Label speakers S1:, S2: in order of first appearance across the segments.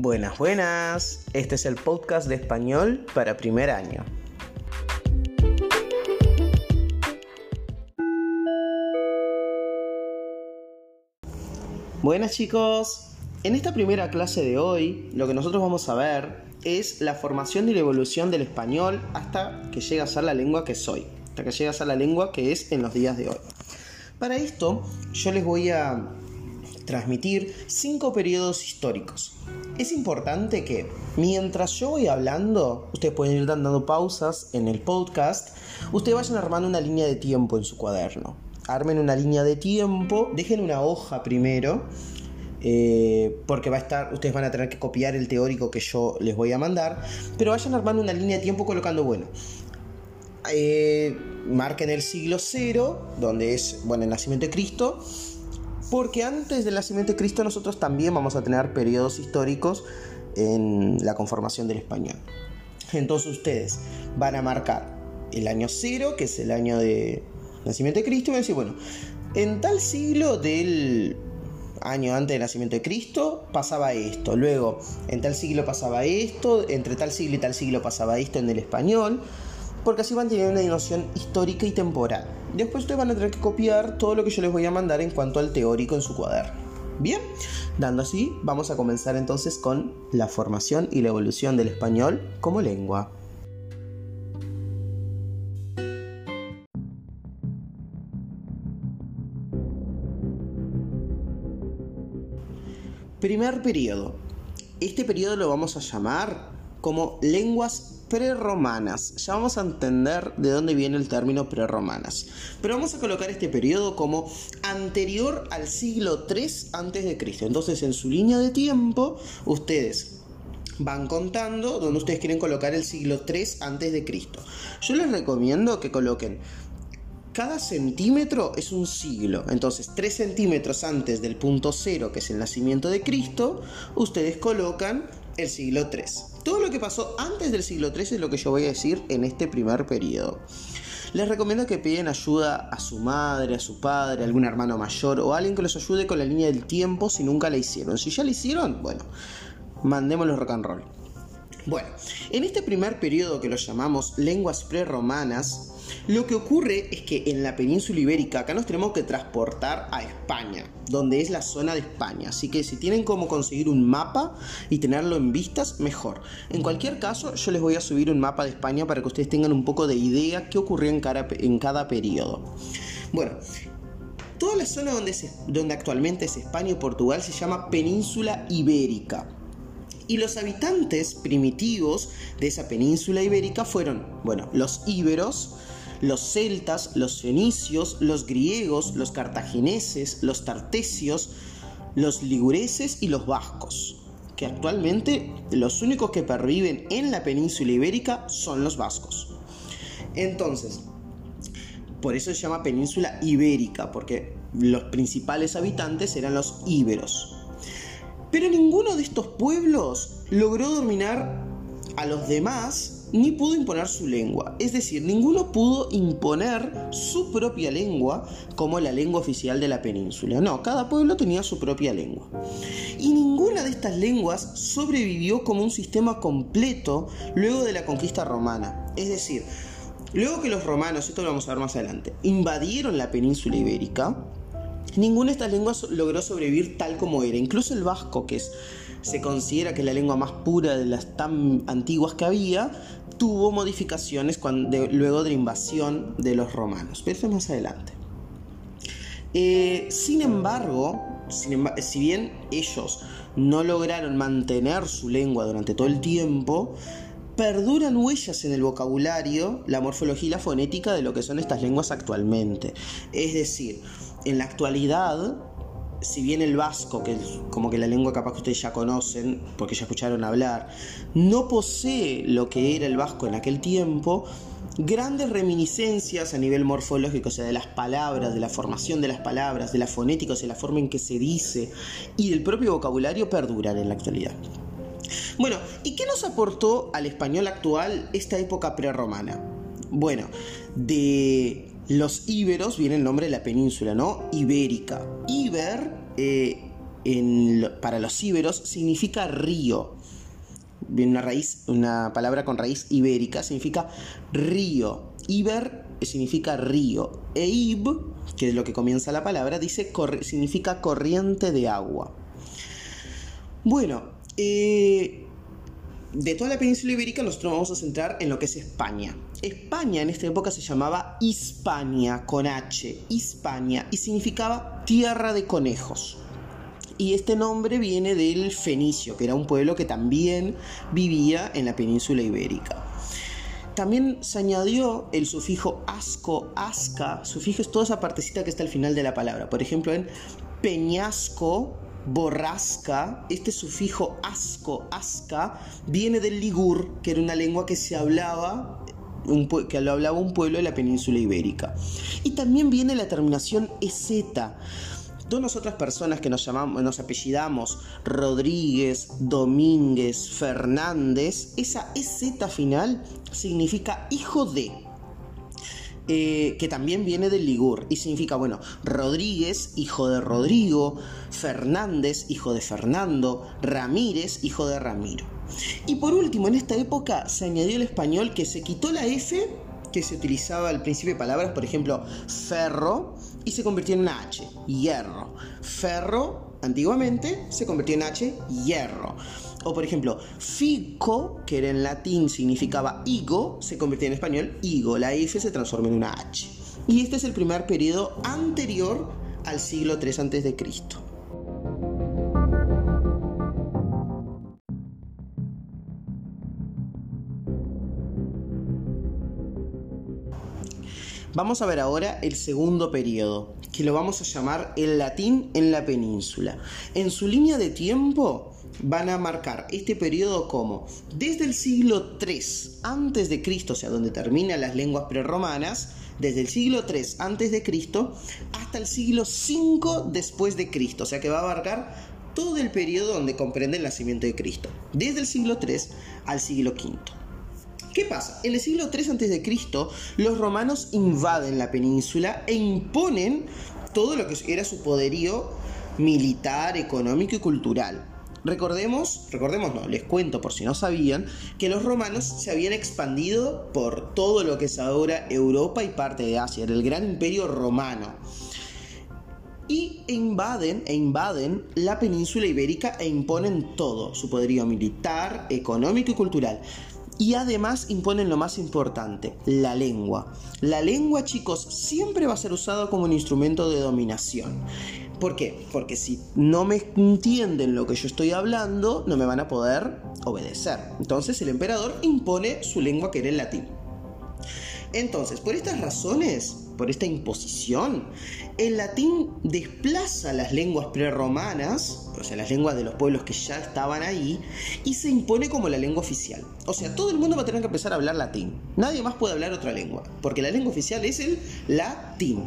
S1: Buenas, buenas. Este es el podcast de español para primer año. Buenas chicos. En esta primera clase de hoy, lo que nosotros vamos a ver es la formación y la evolución del español hasta que llegue a ser la lengua que soy, hasta que llegue a ser la lengua que es en los días de hoy. Para esto, yo les voy a transmitir cinco periodos históricos. Es importante que mientras yo voy hablando, ustedes pueden ir dando pausas en el podcast, ustedes vayan armando una línea de tiempo en su cuaderno. Armen una línea de tiempo, dejen una hoja primero, eh, porque va a estar, ustedes van a tener que copiar el teórico que yo les voy a mandar, pero vayan armando una línea de tiempo colocando, bueno, eh, marquen el siglo cero, donde es, bueno, el nacimiento de Cristo, porque antes del nacimiento de Cristo nosotros también vamos a tener periodos históricos en la conformación del español. Entonces ustedes van a marcar el año cero, que es el año de nacimiento de Cristo, y van a decir, bueno, en tal siglo del año antes del nacimiento de Cristo pasaba esto, luego en tal siglo pasaba esto, entre tal siglo y tal siglo pasaba esto en el español, porque así van tener una noción histórica y temporal. Después ustedes van a tener que copiar todo lo que yo les voy a mandar en cuanto al teórico en su cuaderno. Bien, dando así, vamos a comenzar entonces con la formación y la evolución del español como lengua. Primer periodo. Este periodo lo vamos a llamar como lenguas prerromanas. Ya vamos a entender de dónde viene el término prerromanas. Pero vamos a colocar este periodo como anterior al siglo III a.C. Entonces, en su línea de tiempo, ustedes van contando donde ustedes quieren colocar el siglo III a.C. Yo les recomiendo que coloquen cada centímetro es un siglo. Entonces, 3 centímetros antes del punto cero, que es el nacimiento de Cristo, ustedes colocan el siglo III. Todo lo que pasó antes del siglo III es lo que yo voy a decir en este primer periodo. Les recomiendo que piden ayuda a su madre, a su padre, a algún hermano mayor o a alguien que los ayude con la línea del tiempo si nunca la hicieron. Si ya la hicieron, bueno, mandémoslo rock and roll. Bueno, en este primer periodo que lo llamamos lenguas prerromanas, lo que ocurre es que en la península ibérica acá nos tenemos que transportar a España, donde es la zona de España. Así que si tienen cómo conseguir un mapa y tenerlo en vistas, mejor. En cualquier caso, yo les voy a subir un mapa de España para que ustedes tengan un poco de idea qué ocurrió en cada, en cada periodo. Bueno, toda la zona donde, donde actualmente es España y Portugal se llama península ibérica. Y los habitantes primitivos de esa península ibérica fueron, bueno, los íberos, los celtas, los fenicios, los griegos, los cartagineses, los tartesios, los ligureses y los vascos, que actualmente los únicos que perviven en la península ibérica son los vascos. Entonces, por eso se llama península ibérica, porque los principales habitantes eran los íberos. Pero ninguno de estos pueblos logró dominar a los demás ni pudo imponer su lengua. Es decir, ninguno pudo imponer su propia lengua como la lengua oficial de la península. No, cada pueblo tenía su propia lengua. Y ninguna de estas lenguas sobrevivió como un sistema completo luego de la conquista romana. Es decir, luego que los romanos, esto lo vamos a ver más adelante, invadieron la península ibérica, ninguna de estas lenguas logró sobrevivir tal como era. Incluso el vasco, que es se considera que es la lengua más pura de las tan antiguas que había, tuvo modificaciones luego de la invasión de los romanos. Pero eso más adelante. Eh, sin embargo, si bien ellos no lograron mantener su lengua durante todo el tiempo, perduran huellas en el vocabulario, la morfología y la fonética de lo que son estas lenguas actualmente. Es decir, en la actualidad si bien el vasco, que es como que la lengua capaz que ustedes ya conocen, porque ya escucharon hablar, no posee lo que era el vasco en aquel tiempo, grandes reminiscencias a nivel morfológico, o sea, de las palabras, de la formación de las palabras, de la fonética, o sea, la forma en que se dice y del propio vocabulario perduran en la actualidad. Bueno, ¿y qué nos aportó al español actual esta época prerromana? Bueno, de los íberos viene el nombre de la península, ¿no? Ibérica. Iber eh, para los íberos significa río. Una raíz, una palabra con raíz ibérica, significa río. Iber significa río. Eib, que es lo que comienza la palabra, dice significa corriente de agua. Bueno, eh, de toda la península ibérica nosotros vamos a centrar en lo que es España. España en esta época se llamaba Hispania con H, Hispania, y significaba tierra de conejos. Y este nombre viene del fenicio, que era un pueblo que también vivía en la península ibérica. También se añadió el sufijo asco, asca, sufijo es toda esa partecita que está al final de la palabra. Por ejemplo, en peñasco, borrasca, este sufijo asco, asca, viene del ligur, que era una lengua que se hablaba que lo hablaba un pueblo de la península ibérica. Y también viene la terminación eseta. Todas otras personas que nos llamamos, nos apellidamos Rodríguez, Domínguez, Fernández, esa eseta final significa hijo de. Eh, que también viene del Ligur y significa, bueno, Rodríguez, hijo de Rodrigo, Fernández, hijo de Fernando, Ramírez, hijo de Ramiro. Y por último, en esta época se añadió el español que se quitó la F que se utilizaba al principio de palabras, por ejemplo, ferro, y se convirtió en una H, hierro. Ferro, antiguamente, se convirtió en H, hierro. O por ejemplo, fico, que era en latín significaba higo, se convirtió en español higo. La F se transforma en una H. Y este es el primer periodo anterior al siglo III a.C. Vamos a ver ahora el segundo periodo, que lo vamos a llamar el latín en la península. En su línea de tiempo van a marcar este periodo como desde el siglo III antes de Cristo, o sea, donde terminan las lenguas prerromanas, desde el siglo III antes de Cristo hasta el siglo V después de Cristo, o sea que va a abarcar todo el periodo donde comprende el nacimiento de Cristo, desde el siglo III al siglo V. ¿Qué pasa? En el siglo III a.C., los romanos invaden la península e imponen todo lo que era su poderío militar, económico y cultural. Recordemos, recordemos no, les cuento por si no sabían, que los romanos se habían expandido por todo lo que es ahora Europa y parte de Asia, era el gran imperio romano. Y invaden e invaden la península ibérica e imponen todo, su poderío militar, económico y cultural. Y además imponen lo más importante, la lengua. La lengua, chicos, siempre va a ser usada como un instrumento de dominación. ¿Por qué? Porque si no me entienden lo que yo estoy hablando, no me van a poder obedecer. Entonces el emperador impone su lengua que era el latín. Entonces, por estas razones, por esta imposición, el latín desplaza las lenguas preromanas, o sea, las lenguas de los pueblos que ya estaban ahí, y se impone como la lengua oficial. O sea, todo el mundo va a tener que empezar a hablar latín. Nadie más puede hablar otra lengua, porque la lengua oficial es el latín.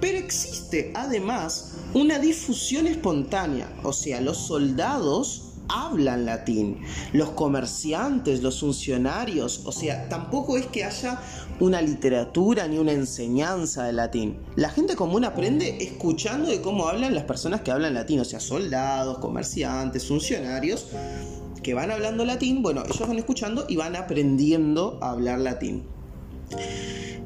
S1: Pero existe además una difusión espontánea, o sea, los soldados hablan latín, los comerciantes, los funcionarios, o sea, tampoco es que haya una literatura ni una enseñanza de latín. La gente común aprende escuchando de cómo hablan las personas que hablan latín, o sea, soldados, comerciantes, funcionarios que van hablando latín, bueno, ellos van escuchando y van aprendiendo a hablar latín.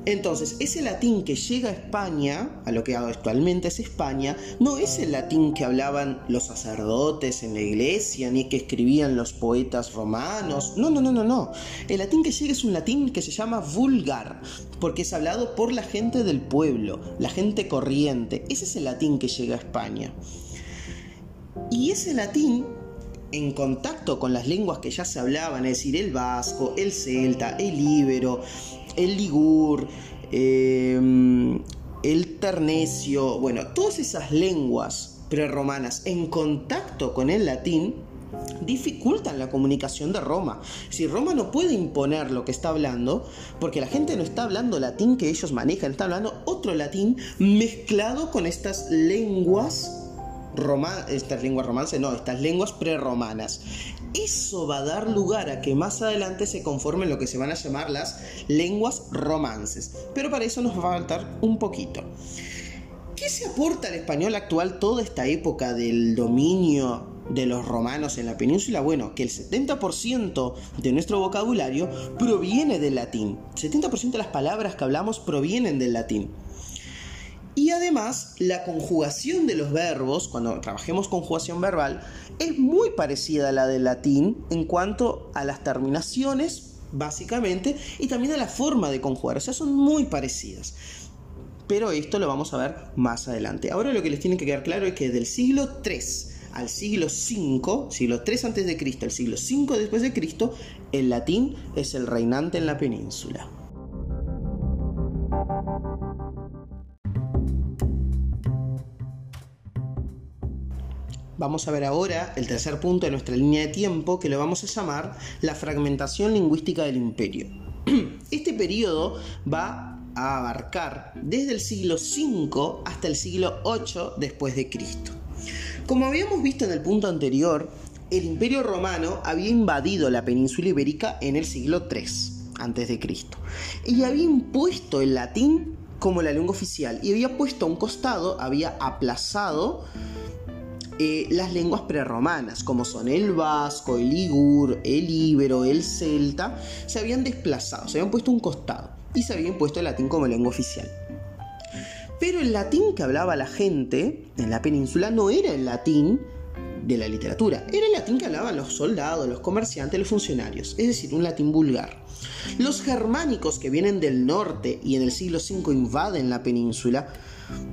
S1: Entonces, ese latín que llega a España, a lo que actualmente es España, no es el latín que hablaban los sacerdotes en la iglesia, ni que escribían los poetas romanos. No, no, no, no, no. El latín que llega es un latín que se llama vulgar, porque es hablado por la gente del pueblo, la gente corriente. Ese es el latín que llega a España. Y ese latín en contacto con las lenguas que ya se hablaban, es decir, el vasco, el celta, el íbero, el ligur, em, el ternecio, bueno, todas esas lenguas prerromanas en contacto con el latín dificultan la comunicación de Roma. Si Roma no puede imponer lo que está hablando, porque la gente no está hablando latín que ellos manejan, está hablando otro latín mezclado con estas lenguas estas lenguas romances, no, estas lenguas prerromanas. Eso va a dar lugar a que más adelante se conformen lo que se van a llamar las lenguas romances. Pero para eso nos va a faltar un poquito. ¿Qué ¿Qué se aporta al español actual toda esta época del dominio de los romanos en la península? Bueno, que el 70% de nuestro vocabulario proviene del latín. 70% de las palabras que hablamos provienen del latín. Y además, la conjugación de los verbos, cuando trabajemos conjugación verbal, es muy parecida a la del latín en cuanto a las terminaciones, básicamente, y también a la forma de conjugar. O sea, son muy parecidas. Pero esto lo vamos a ver más adelante. Ahora lo que les tiene que quedar claro es que del siglo 3 al siglo 5, siglo 3 antes de Cristo al siglo 5 después de Cristo, el latín es el reinante en la península. Vamos a ver ahora el tercer punto de nuestra línea de tiempo que lo vamos a llamar la fragmentación lingüística del imperio. Este periodo va a abarcar desde el siglo V hasta el siglo VIII después de Cristo. Como habíamos visto en el punto anterior, el imperio romano había invadido la península ibérica en el siglo III antes de Cristo y había impuesto el latín como la lengua oficial y había puesto a un costado, había aplazado eh, las lenguas prerromanas, como son el vasco, el igur, el íbero, el celta, se habían desplazado, se habían puesto un costado y se había impuesto el latín como lengua oficial. Pero el latín que hablaba la gente en la península no era el latín de la literatura, era el latín que hablaban los soldados, los comerciantes, los funcionarios, es decir, un latín vulgar. Los germánicos que vienen del norte y en el siglo V invaden la península,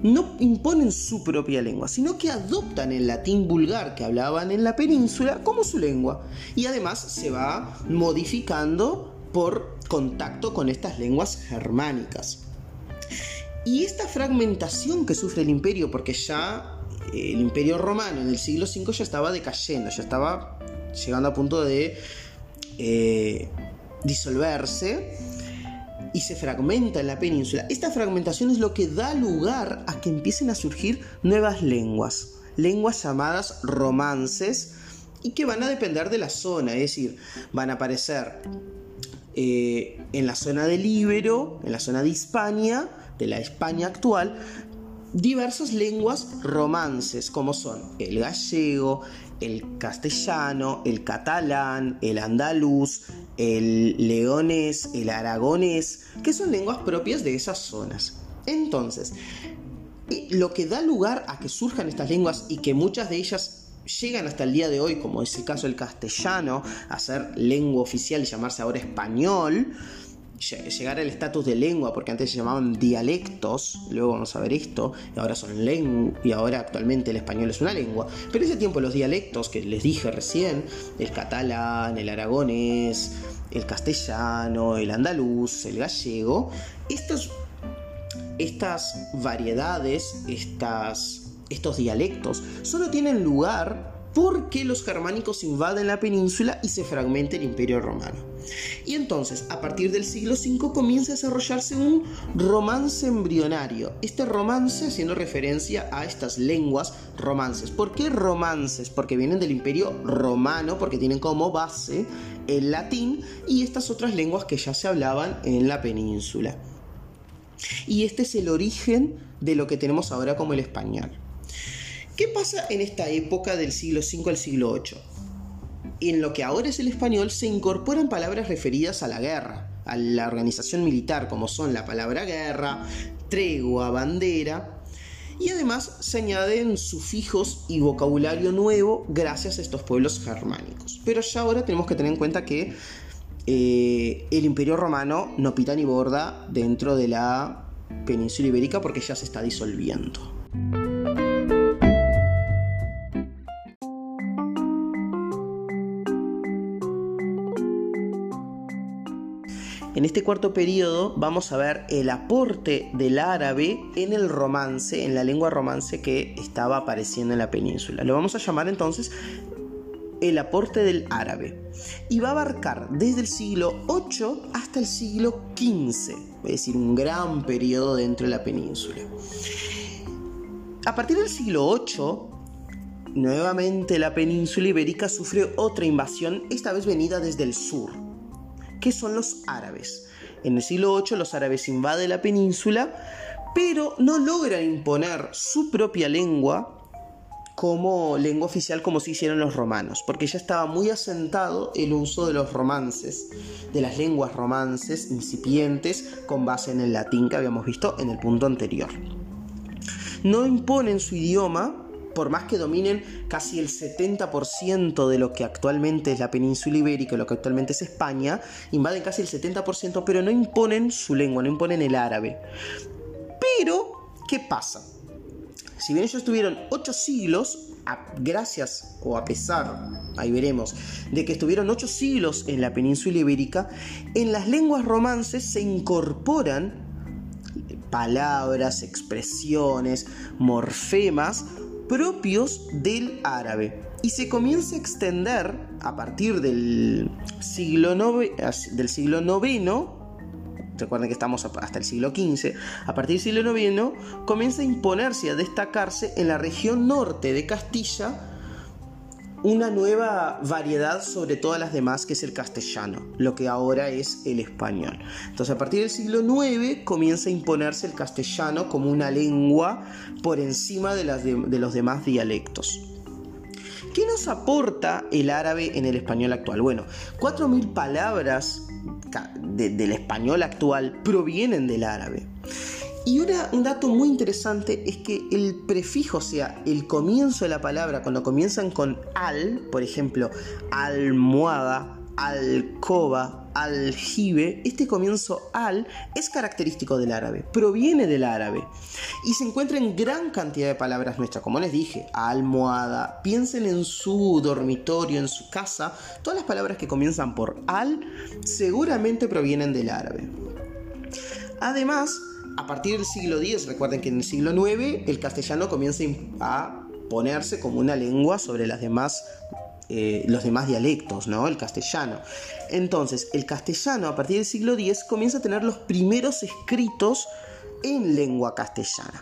S1: no imponen su propia lengua, sino que adoptan el latín vulgar que hablaban en la península como su lengua. Y además se va modificando por contacto con estas lenguas germánicas. Y esta fragmentación que sufre el imperio, porque ya eh, el imperio romano en el siglo V ya estaba decayendo, ya estaba llegando a punto de eh, disolverse, y se fragmenta en la península, esta fragmentación es lo que da lugar a que empiecen a surgir nuevas lenguas, lenguas llamadas romances y que van a depender de la zona, es decir, van a aparecer eh, en la zona del Íbero, en la zona de Hispania, de la España actual, diversas lenguas romances, como son el gallego, el castellano, el catalán, el andaluz, el leonés, el aragonés, que son lenguas propias de esas zonas. Entonces, lo que da lugar a que surjan estas lenguas y que muchas de ellas llegan hasta el día de hoy, como es el caso del castellano, a ser lengua oficial y llamarse ahora español, llegar al estatus de lengua, porque antes se llamaban dialectos, luego vamos a ver esto, y ahora son lengua, y ahora actualmente el español es una lengua, pero ese tiempo los dialectos que les dije recién, el catalán, el aragonés, el castellano, el andaluz, el gallego, estas variedades, estas, estos dialectos, solo tienen lugar porque los germánicos invaden la península y se fragmenta el imperio romano. Y entonces, a partir del siglo V comienza a desarrollarse un romance embrionario. Este romance haciendo referencia a estas lenguas romances. ¿Por qué romances? Porque vienen del imperio romano, porque tienen como base el latín y estas otras lenguas que ya se hablaban en la península. Y este es el origen de lo que tenemos ahora como el español. ¿Qué pasa en esta época del siglo V al siglo VIII? En lo que ahora es el español se incorporan palabras referidas a la guerra, a la organización militar, como son la palabra guerra, tregua, bandera, y además se añaden sufijos y vocabulario nuevo gracias a estos pueblos germánicos. Pero ya ahora tenemos que tener en cuenta que eh, el imperio romano no pita ni borda dentro de la península ibérica porque ya se está disolviendo. En este cuarto periodo vamos a ver el aporte del árabe en el romance, en la lengua romance que estaba apareciendo en la península. Lo vamos a llamar entonces el aporte del árabe. Y va a abarcar desde el siglo 8 hasta el siglo XV, es decir, un gran periodo dentro de la península. A partir del siglo 8, nuevamente la península ibérica sufre otra invasión, esta vez venida desde el sur ¿Qué son los árabes? En el siglo VIII los árabes invaden la península pero no logran imponer su propia lengua como lengua oficial como se hicieron los romanos, porque ya estaba muy asentado el uso de los romances, de las lenguas romances incipientes con base en el latín que habíamos visto en el punto anterior. No imponen su idioma, por más que dominen casi el 70% de lo que actualmente es la península ibérica, lo que actualmente es España, invaden casi el 70%, pero no imponen su lengua, no imponen el árabe. Pero, ¿qué pasa? Si bien ellos estuvieron ocho siglos, gracias o a pesar, ahí veremos, de que estuvieron ocho siglos en la península ibérica, en las lenguas romances se incorporan palabras, expresiones, morfemas propios del árabe. Y se comienza a extender a partir del siglo, del siglo IX recuerden que estamos hasta el siglo XV, a partir del siglo IX comienza a imponerse y a destacarse en la región norte de Castilla una nueva variedad sobre todas las demás que es el castellano, lo que ahora es el español. Entonces a partir del siglo IX comienza a imponerse el castellano como una lengua por encima de, las de, los demás dialectos. ¿Qué nos aporta el árabe en el español actual? Bueno, 4.000 palabras del español actual provienen del árabe. Y un dato muy interesante es que el prefijo, o sea, el comienzo de la palabra, cuando comienzan con al, por ejemplo, almohada, alcoba, aljibe, este comienzo al es característico del árabe, proviene del árabe y se encuentra en gran cantidad de palabras nuestras, como les dije, almohada, piensen en su dormitorio, en su casa, todas las palabras que comienzan por al seguramente provienen del árabe. Además, a partir del siglo X, recuerden que en el siglo IX el castellano comienza a ponerse como una lengua sobre las demás eh, los demás dialectos, ¿no? El castellano. Entonces, el castellano a partir del siglo X comienza a tener los primeros escritos en lengua castellana.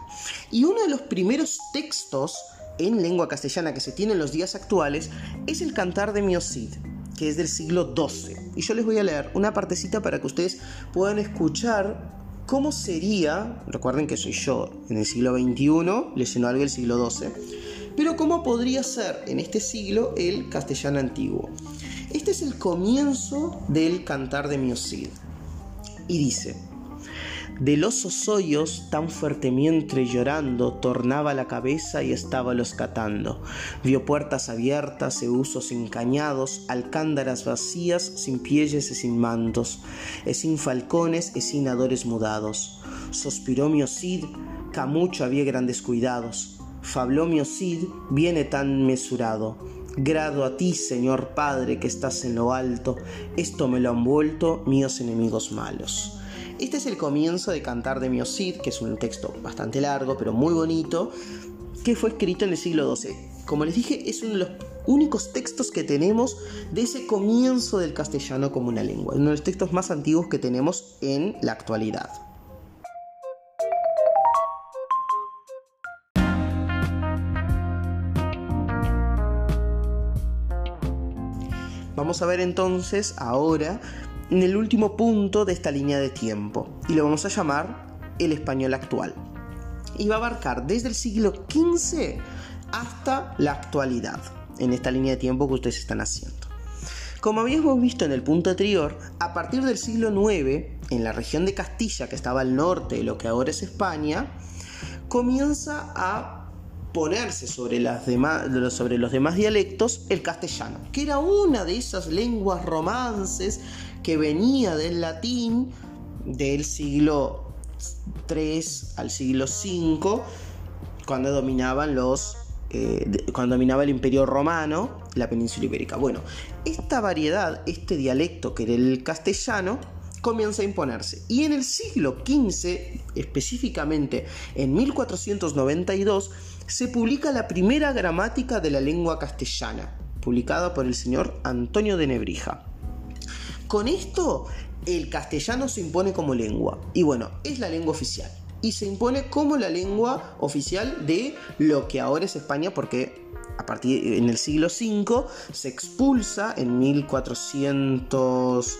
S1: Y uno de los primeros textos en lengua castellana que se tiene en los días actuales es el Cantar de Miocid, que es del siglo XII. Y yo les voy a leer una partecita para que ustedes puedan escuchar cómo sería, recuerden que soy yo en el siglo XXI, leyendo algo del siglo XII, pero ¿cómo podría ser en este siglo el castellano antiguo? Este es el comienzo del cantar de Miocid. Y dice, de los hoyos tan fuertemente llorando, tornaba la cabeza y estaba los catando. Vio puertas abiertas e usos encañados, alcándaras vacías, sin pielles y sin mantos, e sin falcones e sin adores mudados. Sospiró Miocid, camucho había grandes cuidados. Fabló Cid viene tan mesurado. Grado a ti, Señor Padre, que estás en lo alto, esto me lo han vuelto míos enemigos malos. Este es el comienzo de Cantar de Miocid, que es un texto bastante largo, pero muy bonito, que fue escrito en el siglo XII. Como les dije, es uno de los únicos textos que tenemos de ese comienzo del castellano como una lengua, uno de los textos más antiguos que tenemos en la actualidad. Vamos a ver entonces ahora en el último punto de esta línea de tiempo y lo vamos a llamar el español actual. Y va a abarcar desde el siglo XV hasta la actualidad en esta línea de tiempo que ustedes están haciendo. Como habíamos visto en el punto anterior, a partir del siglo IX, en la región de Castilla, que estaba al norte de lo que ahora es España, comienza a ponerse sobre, las demás, sobre los demás dialectos el castellano, que era una de esas lenguas romances que venía del latín del siglo III al siglo V, cuando dominaban los eh, cuando dominaba el imperio romano la península ibérica. Bueno, esta variedad, este dialecto que era el castellano, comienza a imponerse. Y en el siglo XV, específicamente en 1492, se publica la primera gramática de la lengua castellana, publicada por el señor Antonio de Nebrija. Con esto, el castellano se impone como lengua. Y bueno, es la lengua oficial. Y se impone como la lengua oficial de lo que ahora es España, porque a partir en el siglo V se expulsa en 1400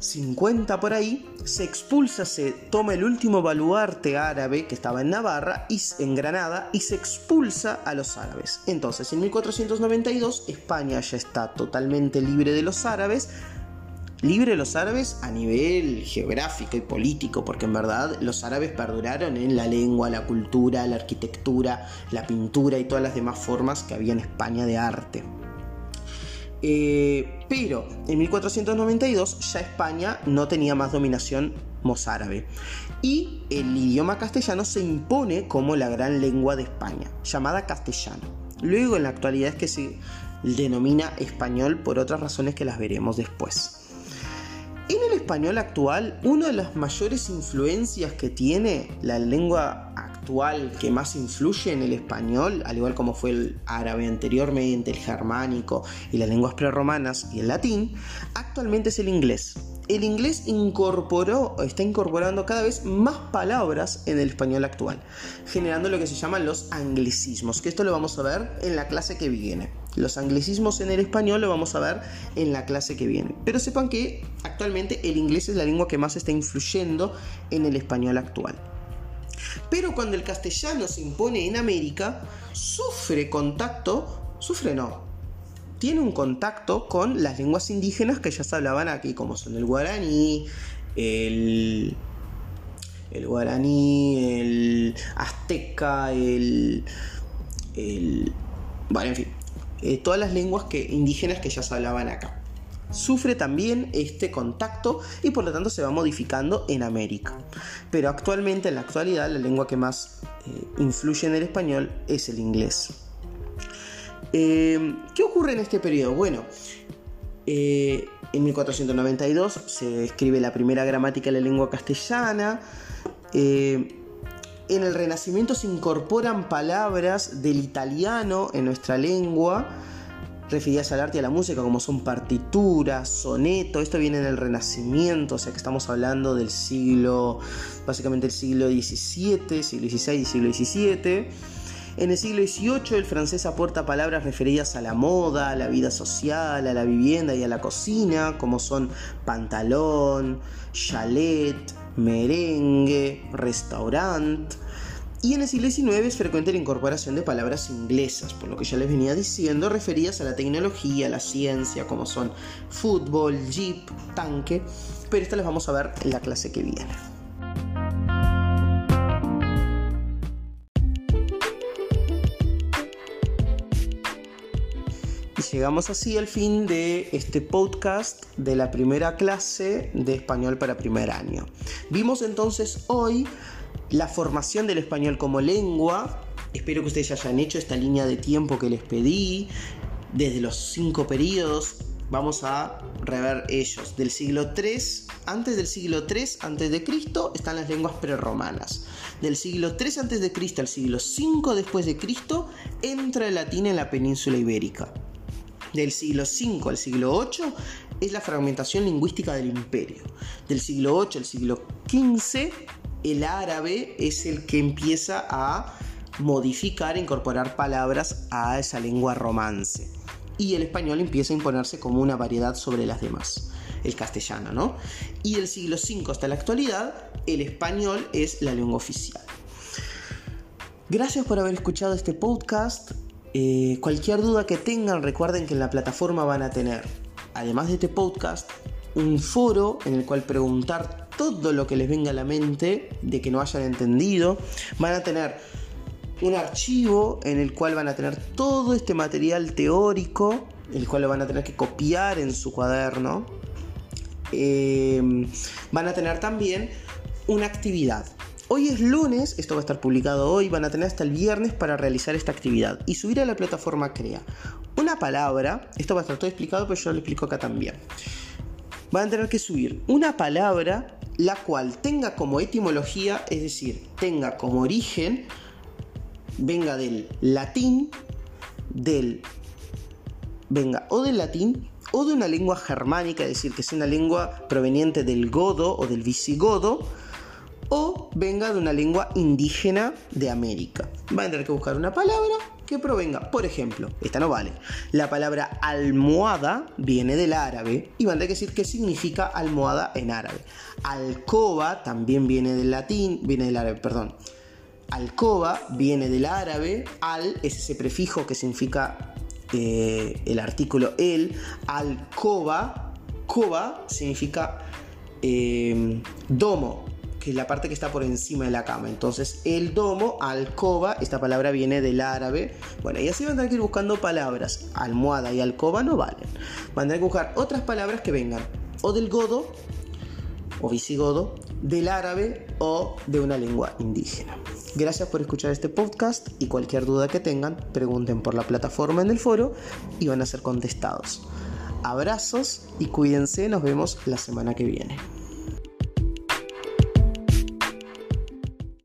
S1: 50 por ahí, se expulsa, se toma el último baluarte árabe que estaba en Navarra y en Granada y se expulsa a los árabes. Entonces, en 1492 España ya está totalmente libre de los árabes, libre los árabes a nivel geográfico y político, porque en verdad los árabes perduraron en la lengua, la cultura, la arquitectura, la pintura y todas las demás formas que había en España de arte. Eh, pero en 1492 ya España no tenía más dominación mozárabe y el idioma castellano se impone como la gran lengua de España, llamada castellano. Luego en la actualidad es que se denomina español por otras razones que las veremos después. En el español actual, una de las mayores influencias que tiene la lengua actual que más influye en el español, al igual como fue el árabe anteriormente, el germánico y las lenguas prerromanas y el latín, actualmente es el inglés el inglés incorporó, está incorporando cada vez más palabras en el español actual, generando lo que se llaman los anglicismos, que esto lo vamos a ver en la clase que viene. Los anglicismos en el español lo vamos a ver en la clase que viene. Pero sepan que actualmente el inglés es la lengua que más está influyendo en el español actual. Pero cuando el castellano se impone en América, sufre contacto, sufre no, tiene un contacto con las lenguas indígenas que ya se hablaban aquí, como son el guaraní, el, el guaraní, el azteca, el, el bueno, en fin, eh, todas las lenguas que, indígenas que ya se hablaban acá. Sufre también este contacto y por lo tanto se va modificando en América. Pero actualmente, en la actualidad, la lengua que más eh, influye en el español es el inglés. Eh, ¿Qué ocurre en este periodo? Bueno, eh, en 1492 se escribe la primera gramática de la lengua castellana. En el Renacimiento se incorporan palabras del italiano en nuestra lengua, referidas al arte y a la música, como son partituras, soneto. Esto viene en el Renacimiento, o sea que estamos hablando del siglo, básicamente el siglo XVII, siglo XVI y siglo XVII. En el siglo XVIII el francés aporta palabras referidas a la moda, a la vida social, a la vivienda y a la cocina, como son pantalón, chalet, merengue, restaurant. Y en el siglo XIX es frecuente la incorporación de palabras inglesas, por lo que ya les venía diciendo, referidas a la tecnología, a la ciencia, como son fútbol, jeep, tanque, pero estas las vamos a ver en la clase que viene. Llegamos así al fin de este podcast de la primera clase de español para primer año. Vimos entonces hoy la formación del español como lengua. Espero que ustedes hayan hecho esta línea de tiempo que les pedí desde los cinco periodos. Vamos a rever ellos. Del siglo 3, antes del siglo 3 antes de Cristo están las lenguas prerromanas. Del siglo 3 antes de Cristo al siglo 5 después de Cristo entra el latín en la península ibérica del siglo V al siglo VIII es la fragmentación lingüística del imperio. Del siglo VIII al siglo XV, el árabe es el que empieza a modificar e incorporar palabras a esa lengua romance. Y el español empieza a imponerse como una variedad sobre las demás. El castellano, ¿no? Y del siglo V hasta la actualidad, el español es la lengua oficial. Gracias por haber escuchado este podcast. Eh, cualquier duda que tengan, recuerden que en la plataforma van a tener, además de este podcast, un foro en el cual preguntar todo lo que les venga a la mente de que no hayan entendido. Van a tener un archivo en el cual van a tener todo este material teórico, el cual lo van a tener que copiar en su cuaderno. Eh, van a tener también una actividad Hoy es lunes, esto va a estar publicado hoy, van a tener hasta el viernes para realizar esta actividad y subir a la plataforma Crea. Una palabra, esto va a estar todo explicado, pero yo lo explico acá también. Van a tener que subir una palabra la cual tenga como etimología, es decir, tenga como origen, venga del latín, del, venga o del latín o de una lengua germánica, es decir, que sea una lengua proveniente del godo o del visigodo, o venga de una lengua indígena de América. Van a tener que buscar una palabra que provenga, por ejemplo, esta no vale. La palabra almohada viene del árabe y van a tener que decir qué significa almohada en árabe. Alcoba también viene del latín, viene del árabe, perdón. Alcoba viene del árabe, al es ese prefijo que significa eh, el artículo el, alcoba, coba significa eh, domo, es la parte que está por encima de la cama. Entonces, el domo, alcoba, esta palabra viene del árabe. Bueno, y así van a tener que ir buscando palabras. Almohada y alcoba no valen. Van a buscar otras palabras que vengan o del godo o visigodo, del árabe o de una lengua indígena. Gracias por escuchar este podcast y cualquier duda que tengan, pregunten por la plataforma en el foro y van a ser contestados. Abrazos y cuídense, nos vemos la semana que viene.